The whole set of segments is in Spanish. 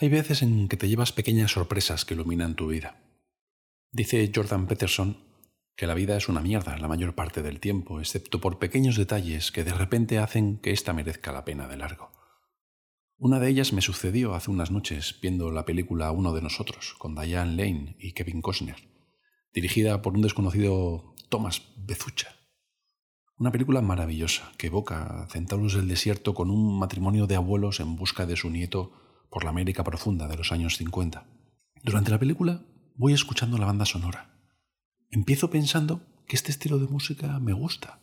Hay veces en que te llevas pequeñas sorpresas que iluminan tu vida. Dice Jordan Peterson que la vida es una mierda la mayor parte del tiempo, excepto por pequeños detalles que de repente hacen que ésta merezca la pena de largo. Una de ellas me sucedió hace unas noches viendo la película Uno de nosotros, con Diane Lane y Kevin Costner, dirigida por un desconocido Thomas Bezucha. Una película maravillosa que evoca Centauros del Desierto con un matrimonio de abuelos en busca de su nieto por la América profunda de los años 50. Durante la película voy escuchando la banda sonora. Empiezo pensando que este estilo de música me gusta.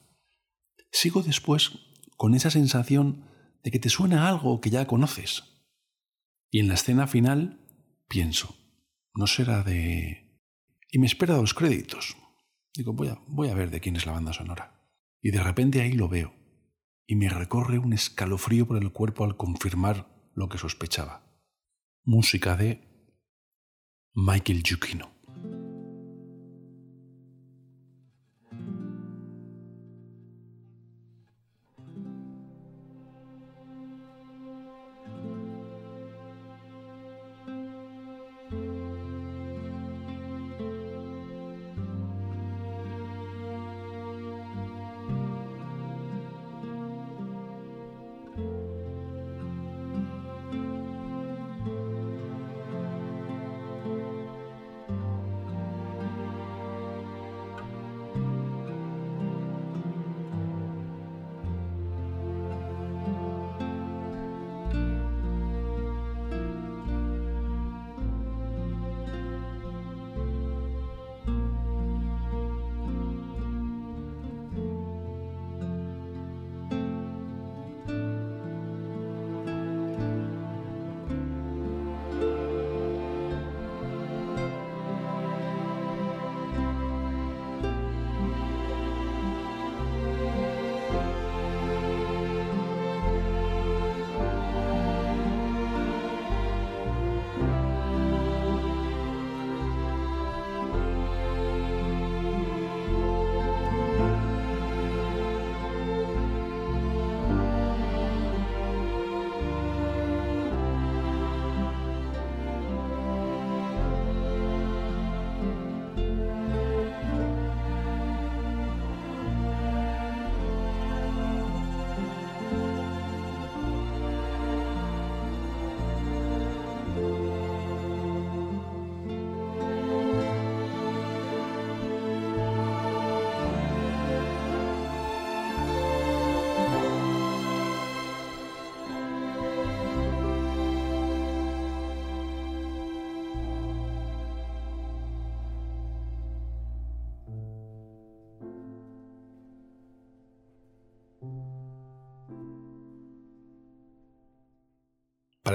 Sigo después con esa sensación de que te suena algo que ya conoces. Y en la escena final pienso, no será de... Y me espera los créditos. Digo, voy a, voy a ver de quién es la banda sonora. Y de repente ahí lo veo. Y me recorre un escalofrío por el cuerpo al confirmar lo que sospechaba. Música de Michael Giuchino.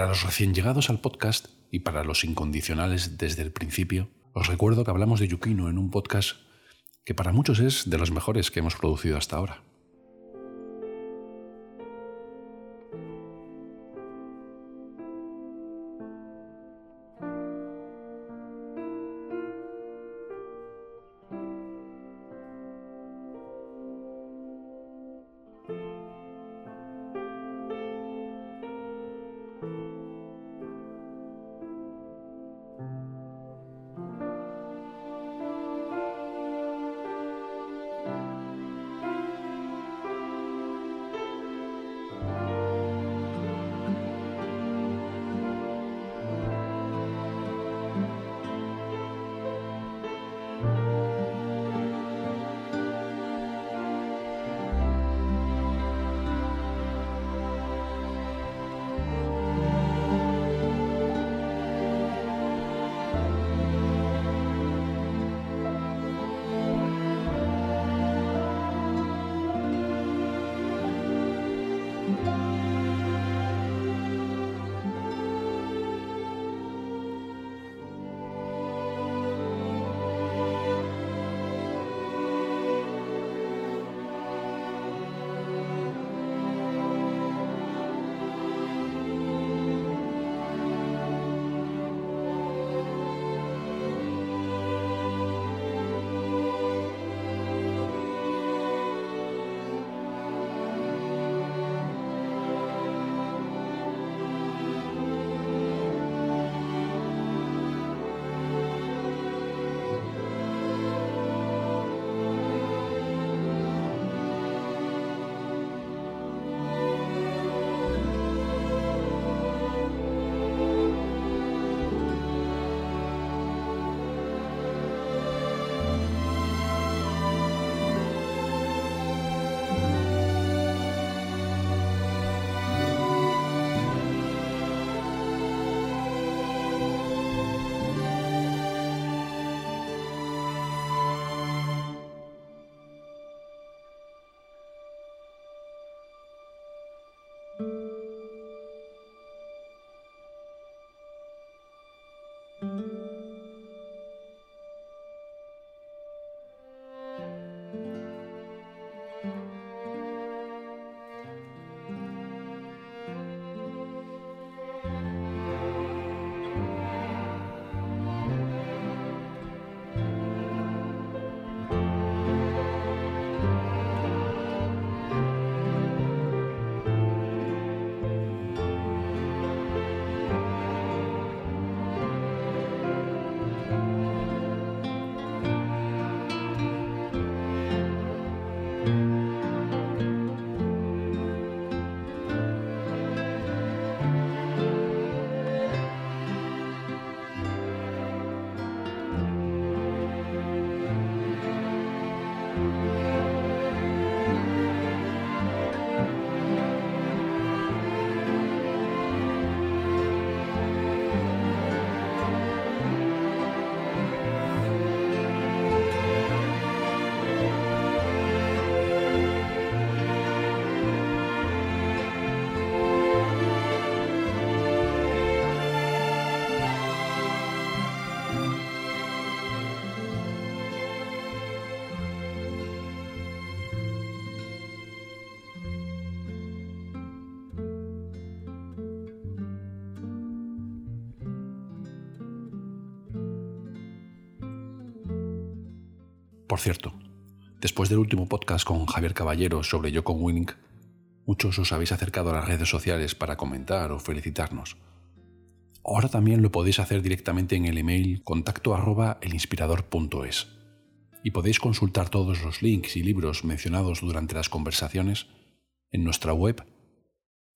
Para los recién llegados al podcast y para los incondicionales desde el principio, os recuerdo que hablamos de Yukino en un podcast que para muchos es de los mejores que hemos producido hasta ahora. Cierto, después del último podcast con Javier Caballero sobre Yoko Winning, muchos os habéis acercado a las redes sociales para comentar o felicitarnos. Ahora también lo podéis hacer directamente en el email contacto arroba elinspirador.es y podéis consultar todos los links y libros mencionados durante las conversaciones en nuestra web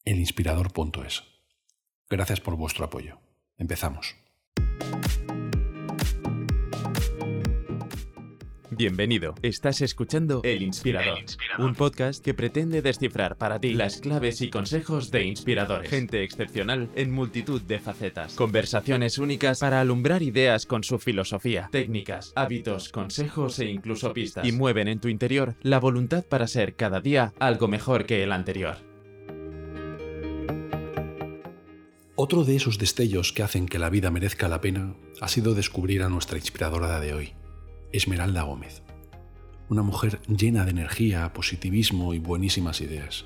elinspirador.es. Gracias por vuestro apoyo. Empezamos. Bienvenido. Estás escuchando El Inspirador, un podcast que pretende descifrar para ti las claves y consejos de inspiradores. Gente excepcional en multitud de facetas. Conversaciones únicas para alumbrar ideas con su filosofía, técnicas, hábitos, consejos e incluso pistas. Y mueven en tu interior la voluntad para ser cada día algo mejor que el anterior. Otro de esos destellos que hacen que la vida merezca la pena ha sido descubrir a nuestra inspiradora de hoy. Esmeralda Gómez. Una mujer llena de energía, positivismo y buenísimas ideas.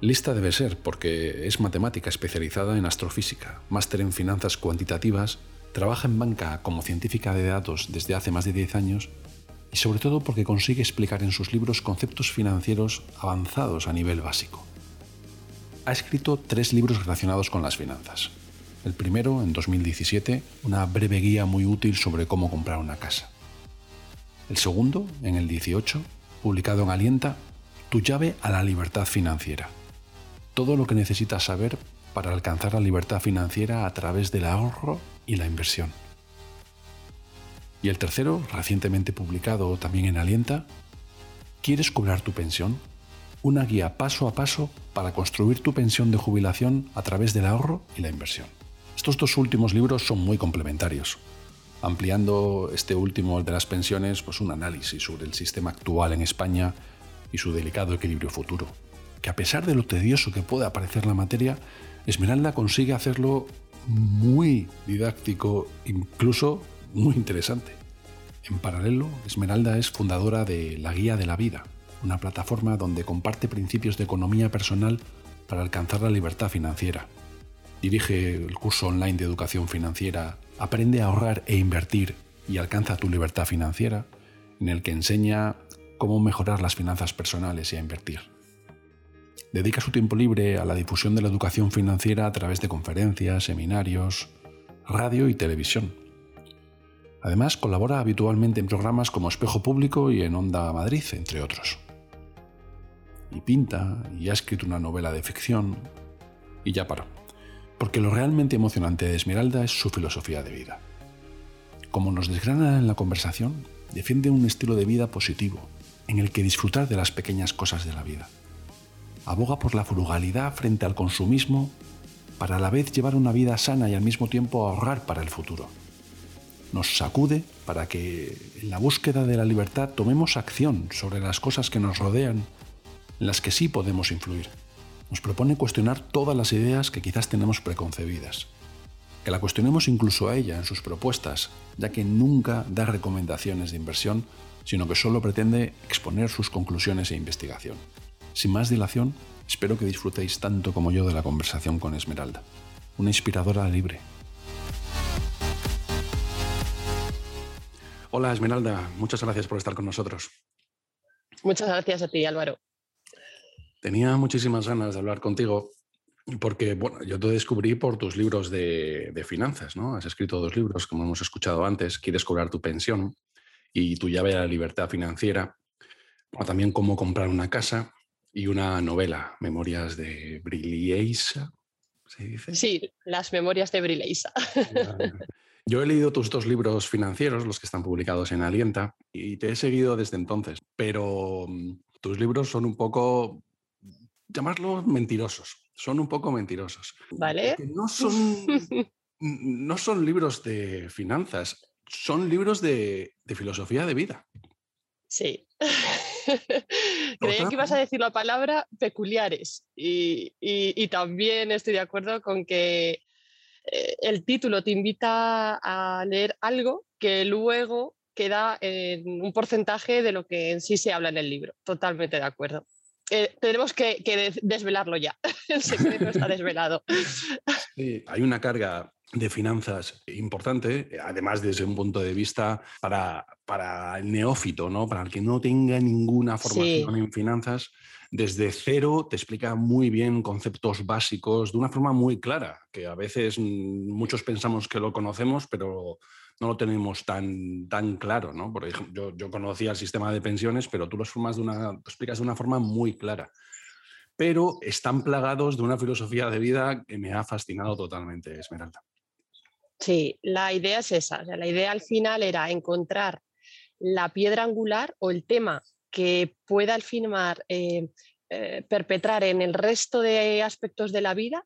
Lista debe ser porque es matemática especializada en astrofísica, máster en finanzas cuantitativas, trabaja en banca como científica de datos desde hace más de 10 años y sobre todo porque consigue explicar en sus libros conceptos financieros avanzados a nivel básico. Ha escrito tres libros relacionados con las finanzas. El primero, en 2017, una breve guía muy útil sobre cómo comprar una casa. El segundo, en el 18, publicado en Alienta, Tu llave a la libertad financiera. Todo lo que necesitas saber para alcanzar la libertad financiera a través del ahorro y la inversión. Y el tercero, recientemente publicado también en Alienta, ¿Quieres cobrar tu pensión? Una guía paso a paso para construir tu pensión de jubilación a través del ahorro y la inversión. Estos dos últimos libros son muy complementarios ampliando este último, de las pensiones, pues un análisis sobre el sistema actual en España y su delicado equilibrio futuro. Que a pesar de lo tedioso que pueda parecer la materia, Esmeralda consigue hacerlo muy didáctico, incluso muy interesante. En paralelo, Esmeralda es fundadora de La Guía de la Vida, una plataforma donde comparte principios de economía personal para alcanzar la libertad financiera. Dirige el curso online de educación financiera Aprende a ahorrar e invertir y alcanza tu libertad financiera, en el que enseña cómo mejorar las finanzas personales y a invertir. Dedica su tiempo libre a la difusión de la educación financiera a través de conferencias, seminarios, radio y televisión. Además, colabora habitualmente en programas como Espejo Público y en Onda Madrid, entre otros. Y pinta, y ha escrito una novela de ficción, y ya paró porque lo realmente emocionante de Esmeralda es su filosofía de vida. Como nos desgrana en la conversación, defiende un estilo de vida positivo, en el que disfrutar de las pequeñas cosas de la vida. Aboga por la frugalidad frente al consumismo para a la vez llevar una vida sana y al mismo tiempo ahorrar para el futuro. Nos sacude para que en la búsqueda de la libertad tomemos acción sobre las cosas que nos rodean, en las que sí podemos influir nos propone cuestionar todas las ideas que quizás tenemos preconcebidas. que la cuestionemos incluso a ella en sus propuestas, ya que nunca da recomendaciones de inversión, sino que solo pretende exponer sus conclusiones e investigación. Sin más dilación, espero que disfrutéis tanto como yo de la conversación con Esmeralda, una inspiradora libre. Hola Esmeralda, muchas gracias por estar con nosotros. Muchas gracias a ti, Álvaro. Tenía muchísimas ganas de hablar contigo porque, bueno, yo te descubrí por tus libros de, finanzas, ¿no? Has escrito dos libros, como hemos escuchado antes, Quieres cobrar tu pensión y Tu llave a la libertad financiera, o también Cómo comprar una casa y una novela, Memorias de Brileisa, ¿se dice? Sí, las Memorias de Brileisa. Yo he leído tus dos libros financieros, los que están publicados en Alienta, y te he seguido desde entonces, pero mm, tus libros son un poco, llamarlos mentirosos son un poco mentirosos. ¿Vale? no son, no son libros de finanzas, son libros de, filosofía de vida. Sí. Creía que ibas a decir la palabra peculiares y, también estoy de acuerdo con que eh, el título te invita a leer algo que luego queda en un porcentaje de lo que en sí se habla en el libro. Totalmente de acuerdo. Eh, tenemos que, desvelarlo ya. El secreto está desvelado. Sí, hay una carga de finanzas importante, además desde un punto de vista para, para el neófito, ¿no? para el que no tenga ninguna formación en finanzas, desde cero te explica muy bien conceptos básicos de una forma muy clara, que a veces mm, muchos pensamos que lo conocemos, pero no lo tenemos tan, tan claro, ¿no? Por ejemplo, yo, conocía el sistema de pensiones, pero tú lo, formas de una, explicas de una forma muy clara. Pero están plagados de una filosofía de vida que me ha fascinado totalmente, Esmeralda. Sí, la idea es esa. la idea al final era encontrar la piedra angular o el tema que pueda al final eh, eh, perpetrar en el resto de aspectos de la vida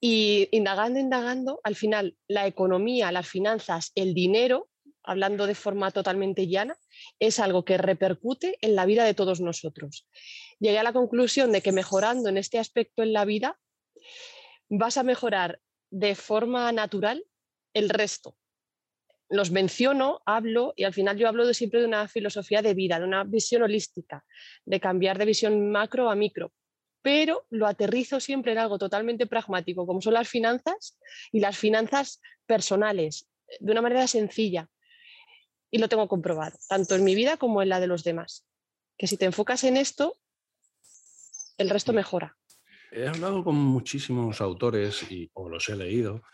y indagando, indagando, al final la economía, las finanzas, el dinero, hablando de forma totalmente llana, es algo que repercute en la vida de todos nosotros. Llegué a la conclusión de que mejorando en este aspecto en la vida, vas a mejorar de forma natural el resto. Los menciono, hablo y al final yo hablo de siempre de una filosofía de vida, de una visión holística, de cambiar de visión macro a micro, pero lo aterrizo siempre en algo totalmente pragmático, como son las finanzas y las finanzas personales, de una manera sencilla. Y lo tengo comprobado, tanto en mi vida como en la de los demás. Que si te enfocas en esto, el resto mejora. He hablado con muchísimos autores y, o los he leído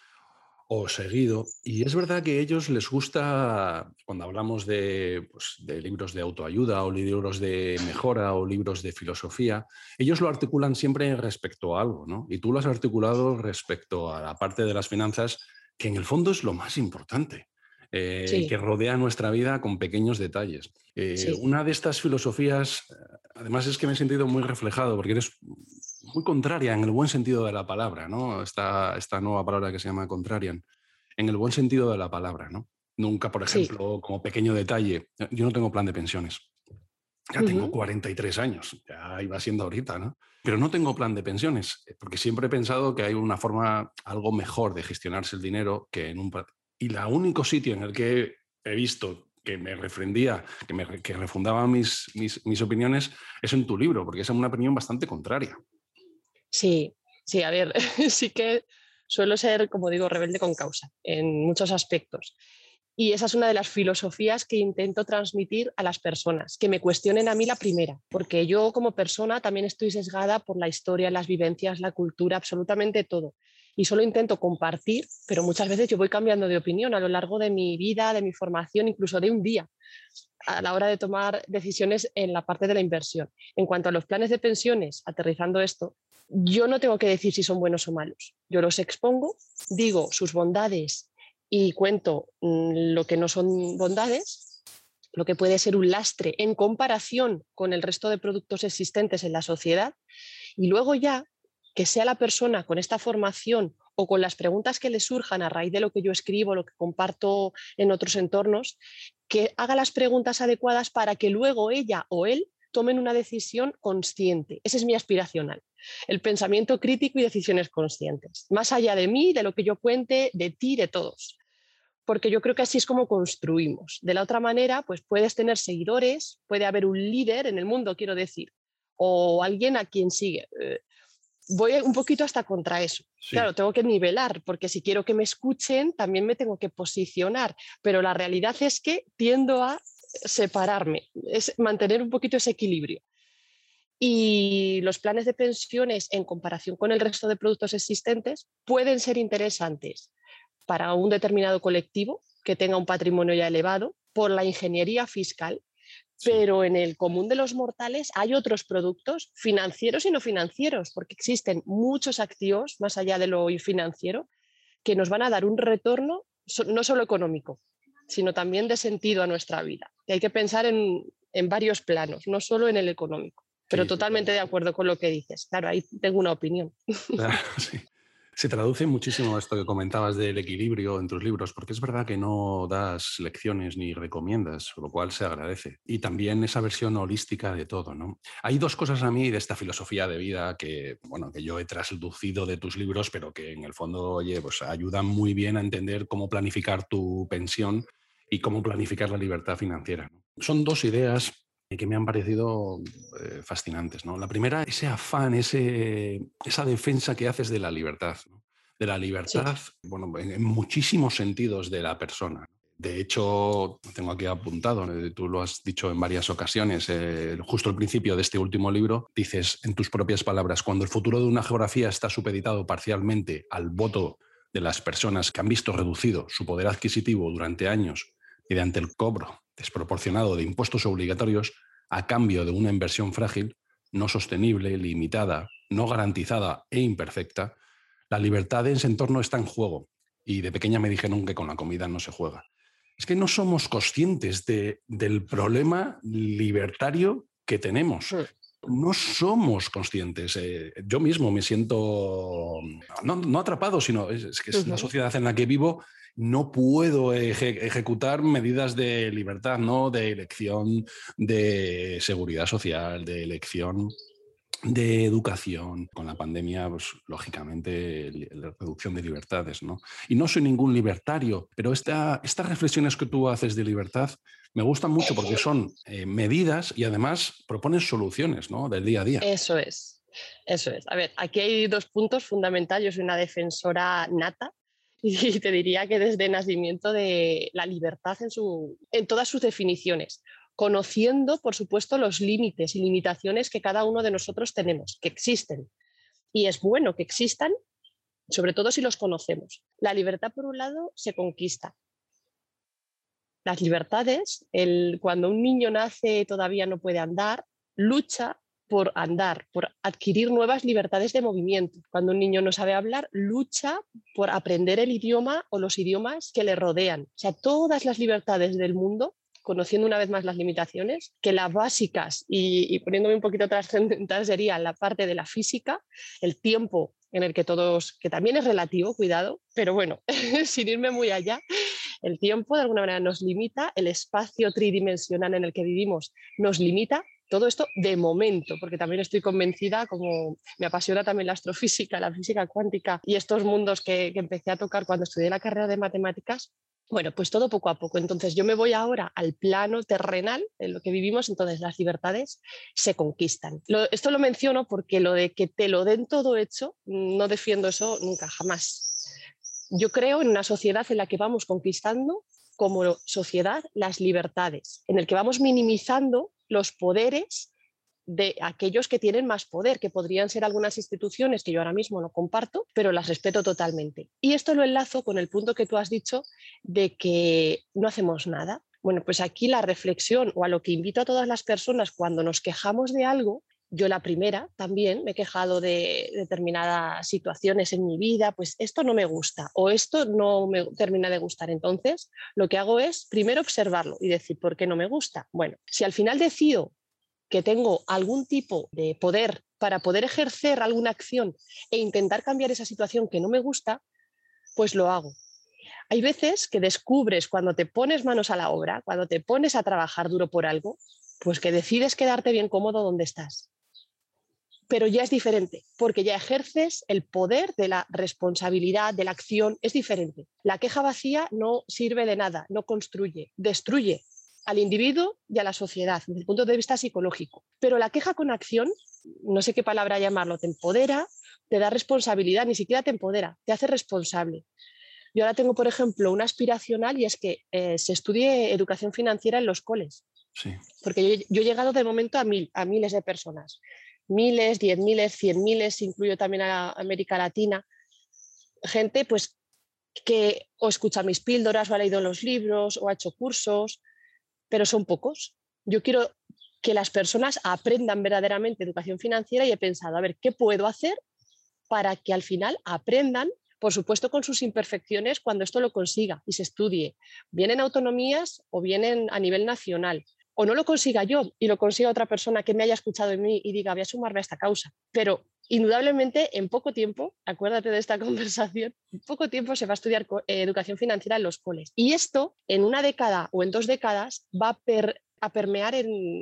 o seguido. Y es verdad que a ellos les gusta, cuando hablamos de, pues, de, libros de autoayuda o libros de mejora o libros de filosofía, ellos lo articulan siempre respecto a algo, ¿no? Y tú lo has articulado respecto a la parte de las finanzas, que en el fondo es lo más importante. Eh, que rodea nuestra vida con pequeños detalles. Eh, una de estas filosofías, eh, además es que me he sentido muy reflejado, porque eres muy contraria en el buen sentido de la palabra, ¿no? Esta, esta nueva palabra que se llama contrarian, en el buen sentido de la palabra, ¿no? Nunca, por ejemplo, como pequeño detalle, yo no tengo plan de pensiones. Ya tengo 43 años, ya iba siendo ahorita, ¿no? Pero no tengo plan de pensiones, porque siempre he pensado que hay una forma algo mejor de gestionarse el dinero que en un y el único sitio en el que he visto que me refrendía, que, me, que refundaba mis, mis, opiniones, es en tu libro, porque es una opinión bastante contraria. Sí, sí, a ver, sí que suelo ser, como digo, rebelde con causa en muchos aspectos. Y esa es una de las filosofías que intento transmitir a las personas, que me cuestionen a mí la primera, porque yo como persona también estoy sesgada por la historia, las vivencias, la cultura, absolutamente todo y solo intento compartir, pero muchas veces yo voy cambiando de opinión a lo largo de mi vida, de mi formación, incluso de un día, a la hora de tomar decisiones en la parte de la inversión. En cuanto a los planes de pensiones, aterrizando esto, yo no tengo que decir si son buenos o malos. Yo los expongo, digo sus bondades y cuento mm, lo que no son bondades, lo que puede ser un lastre en comparación con el resto de productos existentes en la sociedad. Y luego ya que sea la persona con esta formación o con las preguntas que le surjan a raíz de lo que yo escribo, lo que comparto en otros entornos, que haga las preguntas adecuadas para que luego ella o él tomen una decisión consciente. Ese es mi aspiracional. El pensamiento crítico y decisiones conscientes. Más allá de mí, de lo que yo cuente, de ti, de todos. Porque yo creo que así es como construimos. De la otra manera, pues puedes tener seguidores, puede haber un líder en el mundo, quiero decir, o alguien a quien sigue. Voy un poquito hasta contra eso. Claro, tengo que nivelar, porque si quiero que me escuchen, también me tengo que posicionar, pero la realidad es que tiendo a separarme, es mantener un poquito ese equilibrio. Y los planes de pensiones en comparación con el resto de productos existentes pueden ser interesantes para un determinado colectivo que tenga un patrimonio ya elevado por la ingeniería fiscal pero en el común de los mortales hay otros productos financieros y no financieros, porque existen muchos activos más allá de lo financiero que nos van a dar un retorno no solo económico, sino también de sentido a nuestra vida. Y hay que pensar en, varios planos, no solo en el económico. Pero totalmente de acuerdo con lo que dices. Claro, ahí tengo una opinión. sí. Se traduce muchísimo esto que comentabas del equilibrio en tus libros, porque es verdad que no das lecciones ni recomiendas, lo cual se agradece. Y también esa versión holística de todo, ¿no? Hay dos cosas a mí de esta filosofía de vida que, bueno, que yo he traslucido de tus libros, pero que en el fondo, oye, pues ayudan muy bien a entender cómo planificar tu pensión y cómo planificar la libertad financiera. Son dos ideas que me han parecido eh, fascinantes. ¿no? La primera, ese afán, ese, esa defensa que haces de la libertad, de la libertad, bueno, en, muchísimos sentidos de la persona. De hecho, tengo aquí apuntado, eh, tú lo has dicho en varias ocasiones, eh, justo al principio de este último libro, dices en tus propias palabras, cuando el futuro de una geografía está supeditado parcialmente al voto de las personas que han visto reducido su poder adquisitivo durante años mediante el cobro desproporcionado de impuestos obligatorios a cambio de una inversión frágil, no sostenible, limitada, no garantizada e imperfecta, la libertad en ese entorno está en juego. Y de pequeña me dijeron que con la comida no se juega. Es que no somos conscientes de, del problema libertario que tenemos. No somos conscientes. Eh, yo mismo me siento, no, atrapado, sino es, que es la sociedad en la que vivo no puedo ejecutar medidas de libertad, ¿no? De elección, de seguridad social, de elección de educación. Con la pandemia, pues lógicamente, la reducción de libertades, ¿no? Y no soy ningún libertario, pero esta, estas reflexiones que tú haces de libertad me gustan mucho porque son eh, medidas y además proponen soluciones, ¿no? Del día a día. Eso es. Eso es. A ver, aquí hay dos puntos fundamentales. Yo soy una defensora nata y te diría que desde el nacimiento de la libertad en, su, en todas sus definiciones, conociendo, por supuesto, los límites y limitaciones que cada uno de nosotros tenemos, que existen. Y es bueno que existan, sobre todo si los conocemos. La libertad, por un lado, se conquista. Las libertades, el, cuando un niño nace todavía no puede andar, lucha por andar, por adquirir nuevas libertades de movimiento. Cuando un niño no sabe hablar, lucha por aprender el idioma o los idiomas que le rodean. O sea, todas las libertades del mundo conociendo una vez más las limitaciones, que las básicas y, poniéndome un poquito trascendental sería la parte de la física, el tiempo en el que todos, que también es relativo, cuidado, pero bueno, sin irme muy allá, el tiempo de alguna manera nos limita, el espacio tridimensional en el que vivimos nos limita todo esto de momento, porque también estoy convencida, como me apasiona también la astrofísica, la física cuántica y estos mundos que, empecé a tocar cuando estudié la carrera de matemáticas, bueno, pues todo poco a poco. Entonces yo me voy ahora al plano terrenal en lo que vivimos, entonces las libertades se conquistan. esto lo menciono porque lo de que te lo den todo hecho, no defiendo eso nunca, jamás. Yo creo en una sociedad en la que vamos conquistando como sociedad las libertades, en el que vamos minimizando los poderes de aquellos que tienen más poder, que podrían ser algunas instituciones que yo ahora mismo no comparto, pero las respeto totalmente. Y esto lo enlazo con el punto que tú has dicho de que no hacemos nada. Bueno, pues aquí la reflexión o a lo que invito a todas las personas cuando nos quejamos de algo, yo la primera también me he quejado de determinadas situaciones en mi vida, pues esto no me gusta o esto no me termina de gustar. Entonces, lo que hago es primero observarlo y decir, ¿por qué no me gusta? Bueno, si al final decido que tengo algún tipo de poder para poder ejercer alguna acción e intentar cambiar esa situación que no me gusta, pues lo hago. Hay veces que descubres cuando te pones manos a la obra, cuando te pones a trabajar duro por algo, Pues que decides quedarte bien cómodo donde estás. Pero ya es diferente, porque ya ejerces el poder de la responsabilidad, de la acción, es diferente. La queja vacía no sirve de nada, no construye, destruye al individuo y a la sociedad desde el punto de vista psicológico. Pero la queja con acción, no sé qué palabra llamarlo, te empodera, te da responsabilidad, ni siquiera te empodera, te hace responsable. Yo ahora tengo, por ejemplo, una aspiracional y es que eh, se estudie educación financiera en los coles. Porque yo, he llegado de momento a, mil, a miles de personas. Miles, diez miles, cien miles, incluyo también a América Latina. Gente pues que o escucha mis píldoras o ha leído los libros o ha hecho cursos, pero son pocos. Yo quiero que las personas aprendan verdaderamente educación financiera y he pensado, a ver, ¿qué puedo hacer para que al final aprendan por supuesto con sus imperfecciones cuando esto lo consiga y se estudie, bien en autonomías o bien a nivel nacional. O no lo consiga yo y lo consiga otra persona que me haya escuchado en mí y diga, voy a sumarme a esta causa. Pero indudablemente en poco tiempo, acuérdate de esta conversación, en poco tiempo se va a estudiar eh, educación financiera en los coles. Y esto en una década o en dos décadas va a, permear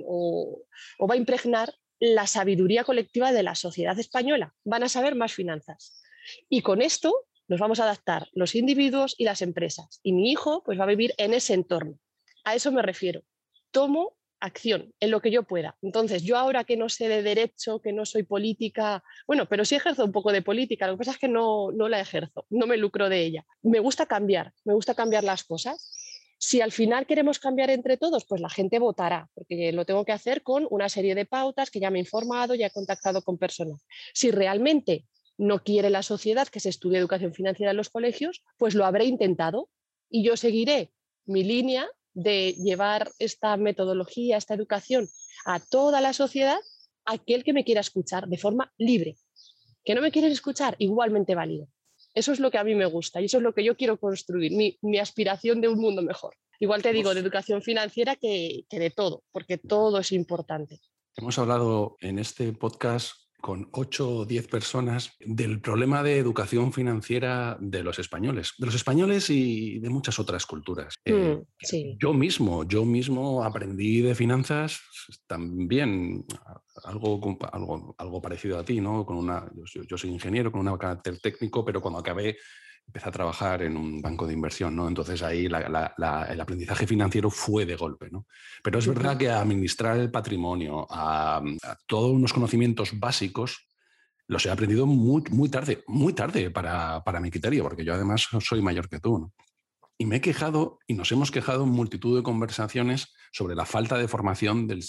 o, o va a impregnar la sabiduría colectiva de la sociedad española. Van a saber más finanzas. Y con esto nos vamos a adaptar los individuos y las empresas. Y mi hijo pues va a vivir en ese entorno. A eso me refiero. Tomo acción en lo que yo pueda. Entonces, yo ahora que no sé de derecho, que no soy política, bueno, pero sí ejerzo un poco de política, lo que pasa es que no, no la ejerzo, no me lucro de ella. Me gusta cambiar, me gusta cambiar las cosas. Si al final queremos cambiar entre todos, pues la gente votará, porque lo tengo que hacer con una serie de pautas que ya me he informado, ya he contactado con personas. Si realmente no quiere la sociedad que se estudie educación financiera en los colegios, pues lo habré intentado y yo seguiré mi línea de llevar esta metodología, esta educación a toda la sociedad, aquel que me quiera escuchar de forma libre. Que no me quieren escuchar, igualmente válido. Eso es lo que a mí me gusta y eso es lo que yo quiero construir, mi, aspiración de un mundo mejor. Igual te digo de educación financiera que de todo, porque todo es importante. Hemos hablado en este podcast con ocho o diez personas del problema de educación financiera de los españoles, de los españoles y de muchas otras culturas. Eh, mm, yo mismo, yo mismo aprendí de finanzas también algo, algo, algo parecido a ti, ¿no? Con una, yo, soy ingeniero con un carácter técnico, pero cuando acabé empecé a trabajar en un banco de inversión, ¿no? Entonces ahí el aprendizaje financiero fue de golpe, ¿no? Pero es verdad que administrar el patrimonio, a, todos unos conocimientos básicos, los he aprendido muy, muy tarde, muy tarde para, mi criterio, porque yo además soy mayor que tú, ¿no? Y me he quejado y nos hemos quejado en multitud de conversaciones sobre la falta de formación de,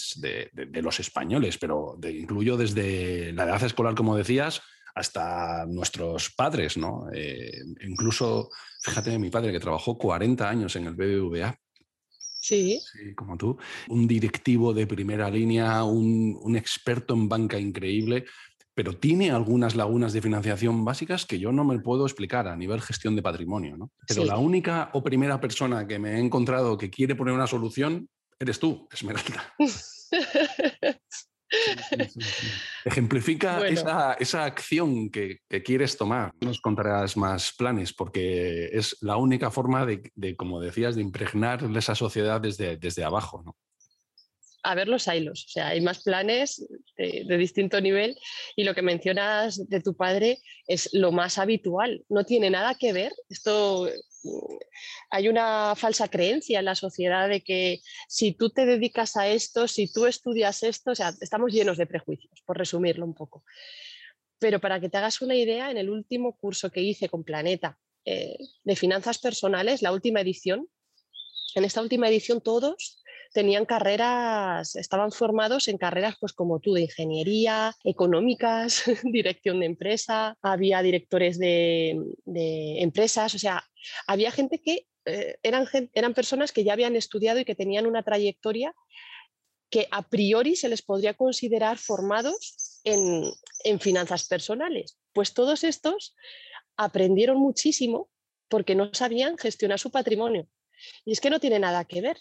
los españoles, pero incluyo desde la edad escolar, como decías, hasta nuestros padres, ¿no? Eh, incluso, fíjate, mi padre que trabajó 40 años en el BBVA. Sí. sí como tú. Un directivo de primera línea, un, experto en banca increíble, pero tiene algunas lagunas de financiación básicas que yo no me puedo explicar a nivel gestión de patrimonio. ¿no? Pero la única o primera persona que me he encontrado que quiere poner una solución eres tú, Esmeralda. Ejemplifica esa, acción que, quieres tomar. Nos contarás más planes porque es la única forma de, como decías, de impregnar esa sociedad desde, desde abajo. ¿no? a ver los hilos, o sea, hay más planes de, distinto nivel y lo que mencionas de tu padre es lo más habitual, no tiene nada que ver, esto hay una falsa creencia en la sociedad de que si tú te dedicas a esto, si tú estudias esto, estamos llenos de prejuicios, por resumirlo un poco. Pero para que te hagas una idea, en el último curso que hice con Planeta eh, de finanzas personales, la última edición, en esta última edición todos tenían carreras, estaban formados en carreras pues como tú, de ingeniería, económicas, dirección de empresa, había directores de, empresas, o sea, había gente que eh, eran, eran personas que ya habían estudiado y que tenían una trayectoria que a priori se les podría considerar formados en, en finanzas personales. Pues todos estos aprendieron muchísimo porque no sabían gestionar su patrimonio. Y es que no tiene nada que ver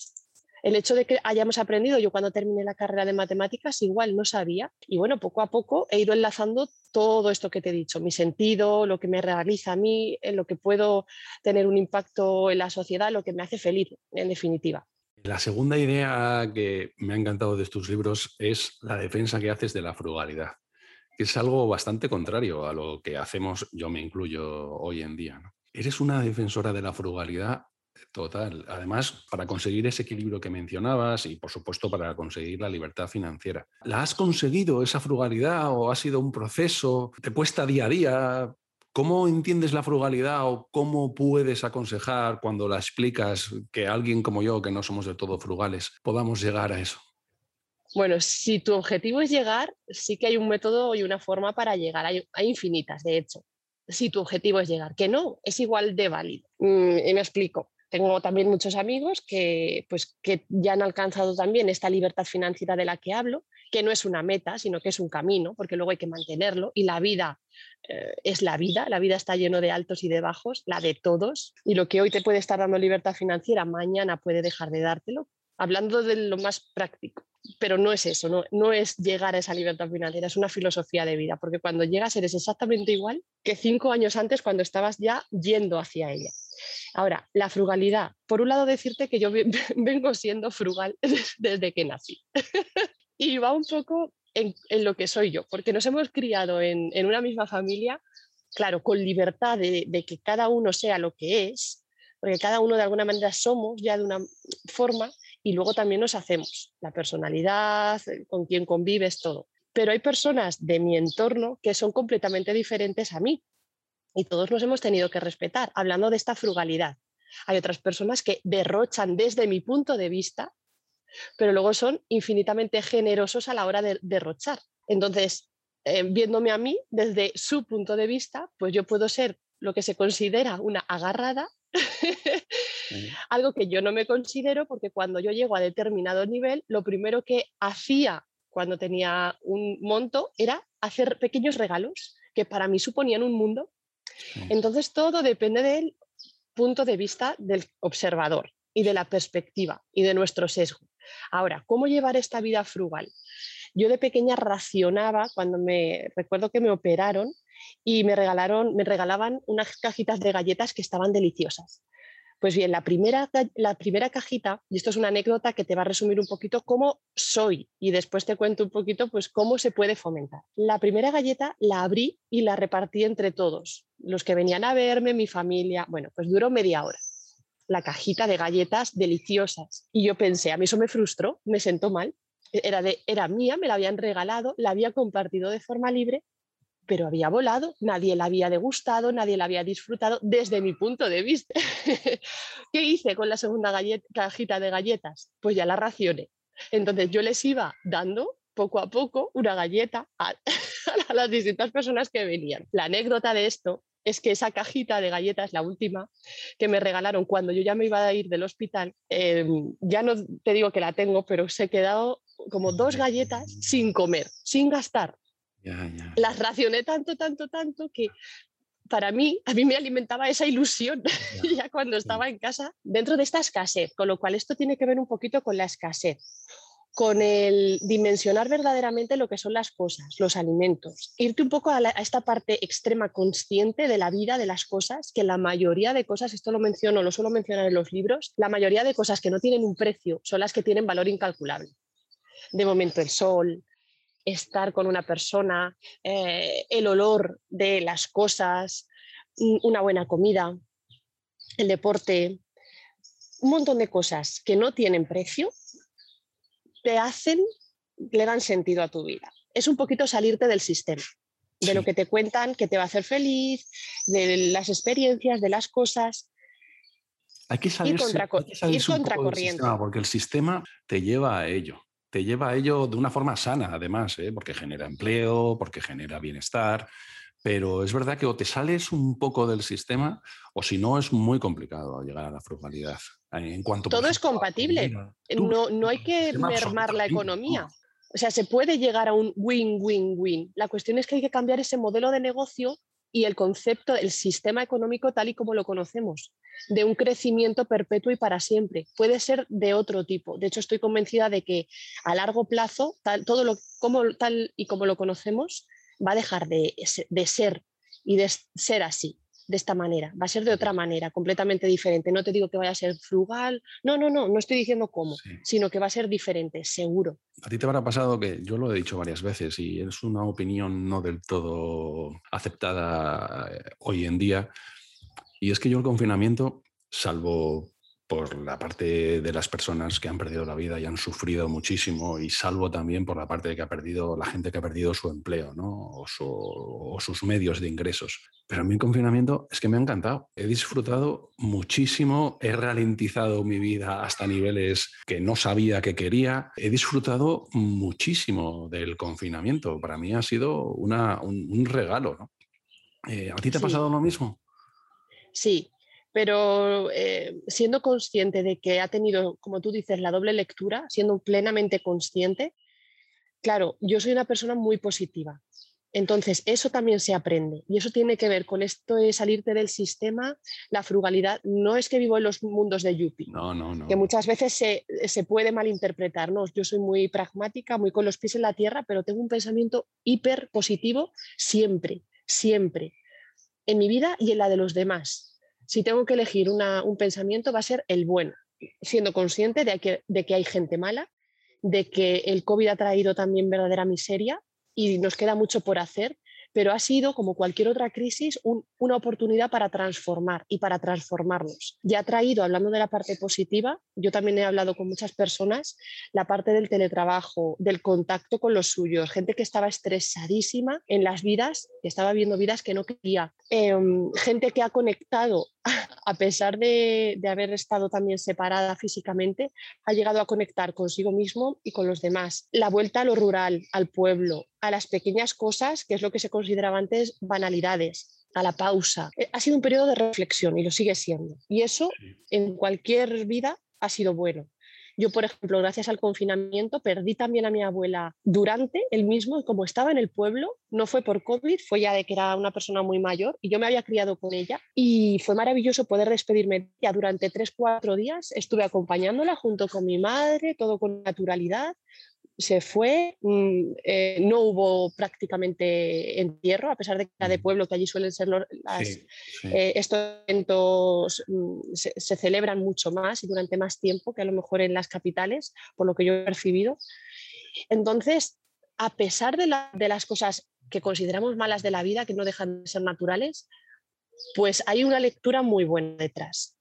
el hecho de que hayamos aprendido, yo cuando terminé la carrera de matemáticas igual no sabía y bueno, poco a poco he ido enlazando todo esto que te he dicho, mi sentido, lo que me realiza a mí, en lo que puedo tener un impacto en la sociedad, lo que me hace feliz, en definitiva. La segunda idea que me ha encantado de tus libros es la defensa que haces de la frugalidad, que es algo bastante contrario a lo que hacemos, yo me incluyo hoy en día. Eres una defensora de la frugalidad total. Además, para conseguir ese equilibrio que mencionabas y, por supuesto, para conseguir la libertad financiera. ¿La has conseguido esa frugalidad o ha sido un proceso? ¿Te cuesta día a día? ¿Cómo entiendes la frugalidad o cómo puedes aconsejar cuando la explicas que alguien como yo, que no somos de todo frugales, podamos llegar a eso? Bueno, si tu objetivo es llegar, sí que hay un método y una forma para llegar. Hay, infinitas, de hecho. Si tu objetivo es llegar, que no, es igual de válido. Mm, y me explico. Tengo también muchos amigos que, pues, que ya han alcanzado también esta libertad financiera de la que hablo, que no es una meta, sino que es un camino, porque luego hay que mantenerlo y la vida eh, es la vida, la vida está lleno de altos y de bajos, la de todos, y lo que hoy te puede estar dando libertad financiera, mañana puede dejar de dártelo, hablando de lo más práctico. Pero no es eso, no, no es llegar a esa libertad financiera, es una filosofía de vida, porque cuando llegas eres exactamente igual que cinco años antes cuando estabas ya yendo hacia ella. Ahora, la frugalidad. Por un lado, decirte que yo vengo siendo frugal desde que nací. y va un poco en, lo que soy yo, porque nos hemos criado en, una misma familia, claro, con libertad de, que cada uno sea lo que es, porque cada uno de alguna manera somos ya de una forma y luego también nos hacemos la personalidad, con quien convives, todo. Pero hay personas de mi entorno que son completamente diferentes a mí y todos nos hemos tenido que respetar, hablando de esta frugalidad. Hay otras personas que derrochan desde mi punto de vista pero luego son infinitamente generosos a la hora de derrochar. Entonces, eh, viéndome a mí desde su punto de vista, pues yo puedo ser lo que se considera una agarrada, algo que yo no me considero porque cuando yo llego a determinado nivel, lo primero que hacía cuando tenía un monto era hacer pequeños regalos que para mí suponían un mundo. Entonces todo depende del punto de vista del observador y de la perspectiva y de nuestro sesgo. Ahora, ¿cómo llevar esta vida frugal? Yo de pequeña racionaba cuando me recuerdo que me operaron y me regalaron, me regalaban unas cajitas de galletas que estaban deliciosas. Pues bien, la primera, la primera cajita, y esto es una anécdota que te va a resumir un poquito cómo soy y después te cuento un poquito pues cómo se puede fomentar. La primera galleta la abrí y la repartí entre todos, los que venían a verme, mi familia. Bueno, pues duró media hora la cajita de galletas deliciosas. Y yo pensé, a mí eso me frustró, me sentó mal. Era, de, era mía, me la habían regalado, la había compartido de forma libre, pero había volado, nadie la había degustado, nadie la había disfrutado desde mi punto de vista. ¿Qué hice con la segunda cajita de galletas? Pues ya la racioné. Entonces yo les iba dando poco a poco una galleta a, a las distintas personas que venían. La anécdota de esto es que esa cajita de galletas, la última, que me regalaron cuando yo ya me iba a ir del hospital, em, ya no te digo que la tengo, pero se he quedado como dos galletas sin comer, sin gastar. Las racioné tanto, tanto, tanto que para mí, a mí me alimentaba esa ilusión ya cuando estaba en casa dentro de esta escasez, con lo cual esto tiene que ver un poquito con la escasez con el dimensionar verdaderamente lo que son las cosas, los alimentos, irte un poco a, esta parte extrema consciente de la vida, de las cosas, que la mayoría de cosas, esto lo menciono, lo suelo mencionar en los libros, la mayoría de cosas que no tienen un precio son las que tienen valor incalculable. De momento el sol, estar con una persona, eh, el olor de las cosas, una buena comida, el deporte, un montón de cosas que no tienen precio te hacen, le dan sentido a tu vida. Es un poquito salirte del sistema, de lo que te cuentan que te va a hacer feliz, de las experiencias, de las cosas. Hay que salir contra, contracorriente. porque el sistema te lleva a ello. Te lleva a ello de una forma sana, además, ¿eh? porque genera empleo, porque genera bienestar. Pero es verdad que o te sales un poco del sistema o si no es muy complicado llegar a la frugalidad. En cuanto, Todo es compatible. no, no hay que mermar la economía. O sea, se puede llegar a un win-win-win. La cuestión es que hay que cambiar ese modelo de negocio y el concepto, el sistema económico tal y como lo conocemos, de un crecimiento perpetuo y para siempre. Puede ser de otro tipo. De hecho, estoy convencida de que a largo plazo, todo lo como, tal y como lo conocemos, va a dejar de, de ser y de ser así de esta manera, va a ser de otra manera, completamente diferente. No te digo que vaya a ser frugal, no, no, no, no estoy diciendo cómo, sino que va a ser diferente, seguro. A ti te habrá pasado que yo lo he dicho varias veces y es una opinión no del todo aceptada eh, hoy en día, y es que yo el confinamiento, salvo por la parte de las personas que han perdido la vida y han sufrido muchísimo, y salvo también por la parte de que ha perdido la gente que ha perdido su empleo ¿no? o, sus medios de ingresos. Pero a mí el confinamiento es que me ha encantado. He disfrutado muchísimo, he ralentizado mi vida hasta niveles que no sabía que quería. He disfrutado muchísimo del confinamiento. Para mí ha sido una, un, regalo. ¿no? Eh, ¿A ti te ha pasado lo mismo? Sí, pero eh, siendo consciente de que ha tenido, como tú dices, la doble lectura, siendo plenamente consciente, claro, yo soy una persona muy positiva. Entonces, eso también se aprende y eso tiene que ver con esto de salirte del sistema, la frugalidad. No es que vivo en los mundos de Yuppie, no, no, no. que muchas veces se, se puede malinterpretar. ¿no? Yo soy muy pragmática, muy con los pies en la tierra, pero tengo un pensamiento hiper positivo siempre, siempre, en mi vida y en la de los demás si tengo que elegir un pensamiento va a ser el bueno, siendo consciente de que, de que hay gente mala, de que el COVID ha traído también verdadera miseria y nos queda mucho por hacer, pero ha sido, como cualquier otra crisis, una oportunidad para transformar y para transformarnos. Ya ha traído, hablando de la parte positiva, yo también he hablado con muchas personas, la parte del teletrabajo, del contacto con los suyos, gente que estaba estresadísima en las vidas, que estaba viendo vidas que no quería, em, gente que ha conectado, a pesar de, de haber estado también separada físicamente, ha llegado a conectar consigo mismo y con los demás. La vuelta a lo rural, al pueblo, a las pequeñas cosas, que es lo que se consideraba antes banalidades, a la pausa. Eh, ha sido un periodo de reflexión y lo sigue siendo. Y eso en cualquier vida ha sido bueno. Yo, por ejemplo, gracias al confinamiento, perdí también a mi abuela durante el mismo, como estaba en el pueblo, no fue por COVID, fue ya de que era una persona muy mayor y yo me había criado con ella y fue maravilloso poder despedirme ya durante tres, cuatro días. Estuve acompañándola junto con mi madre, todo con naturalidad, se fue, mm, eh, no hubo prácticamente entierro, a pesar de que era de pueblo, que allí suelen ser eh, estos eventos, mm, se, celebran mucho más y durante más tiempo que a lo mejor en las capitales, por lo que yo he percibido. Entonces, a pesar de, de las cosas que consideramos malas de la vida, que no dejan de ser naturales, pues hay una lectura muy buena detrás,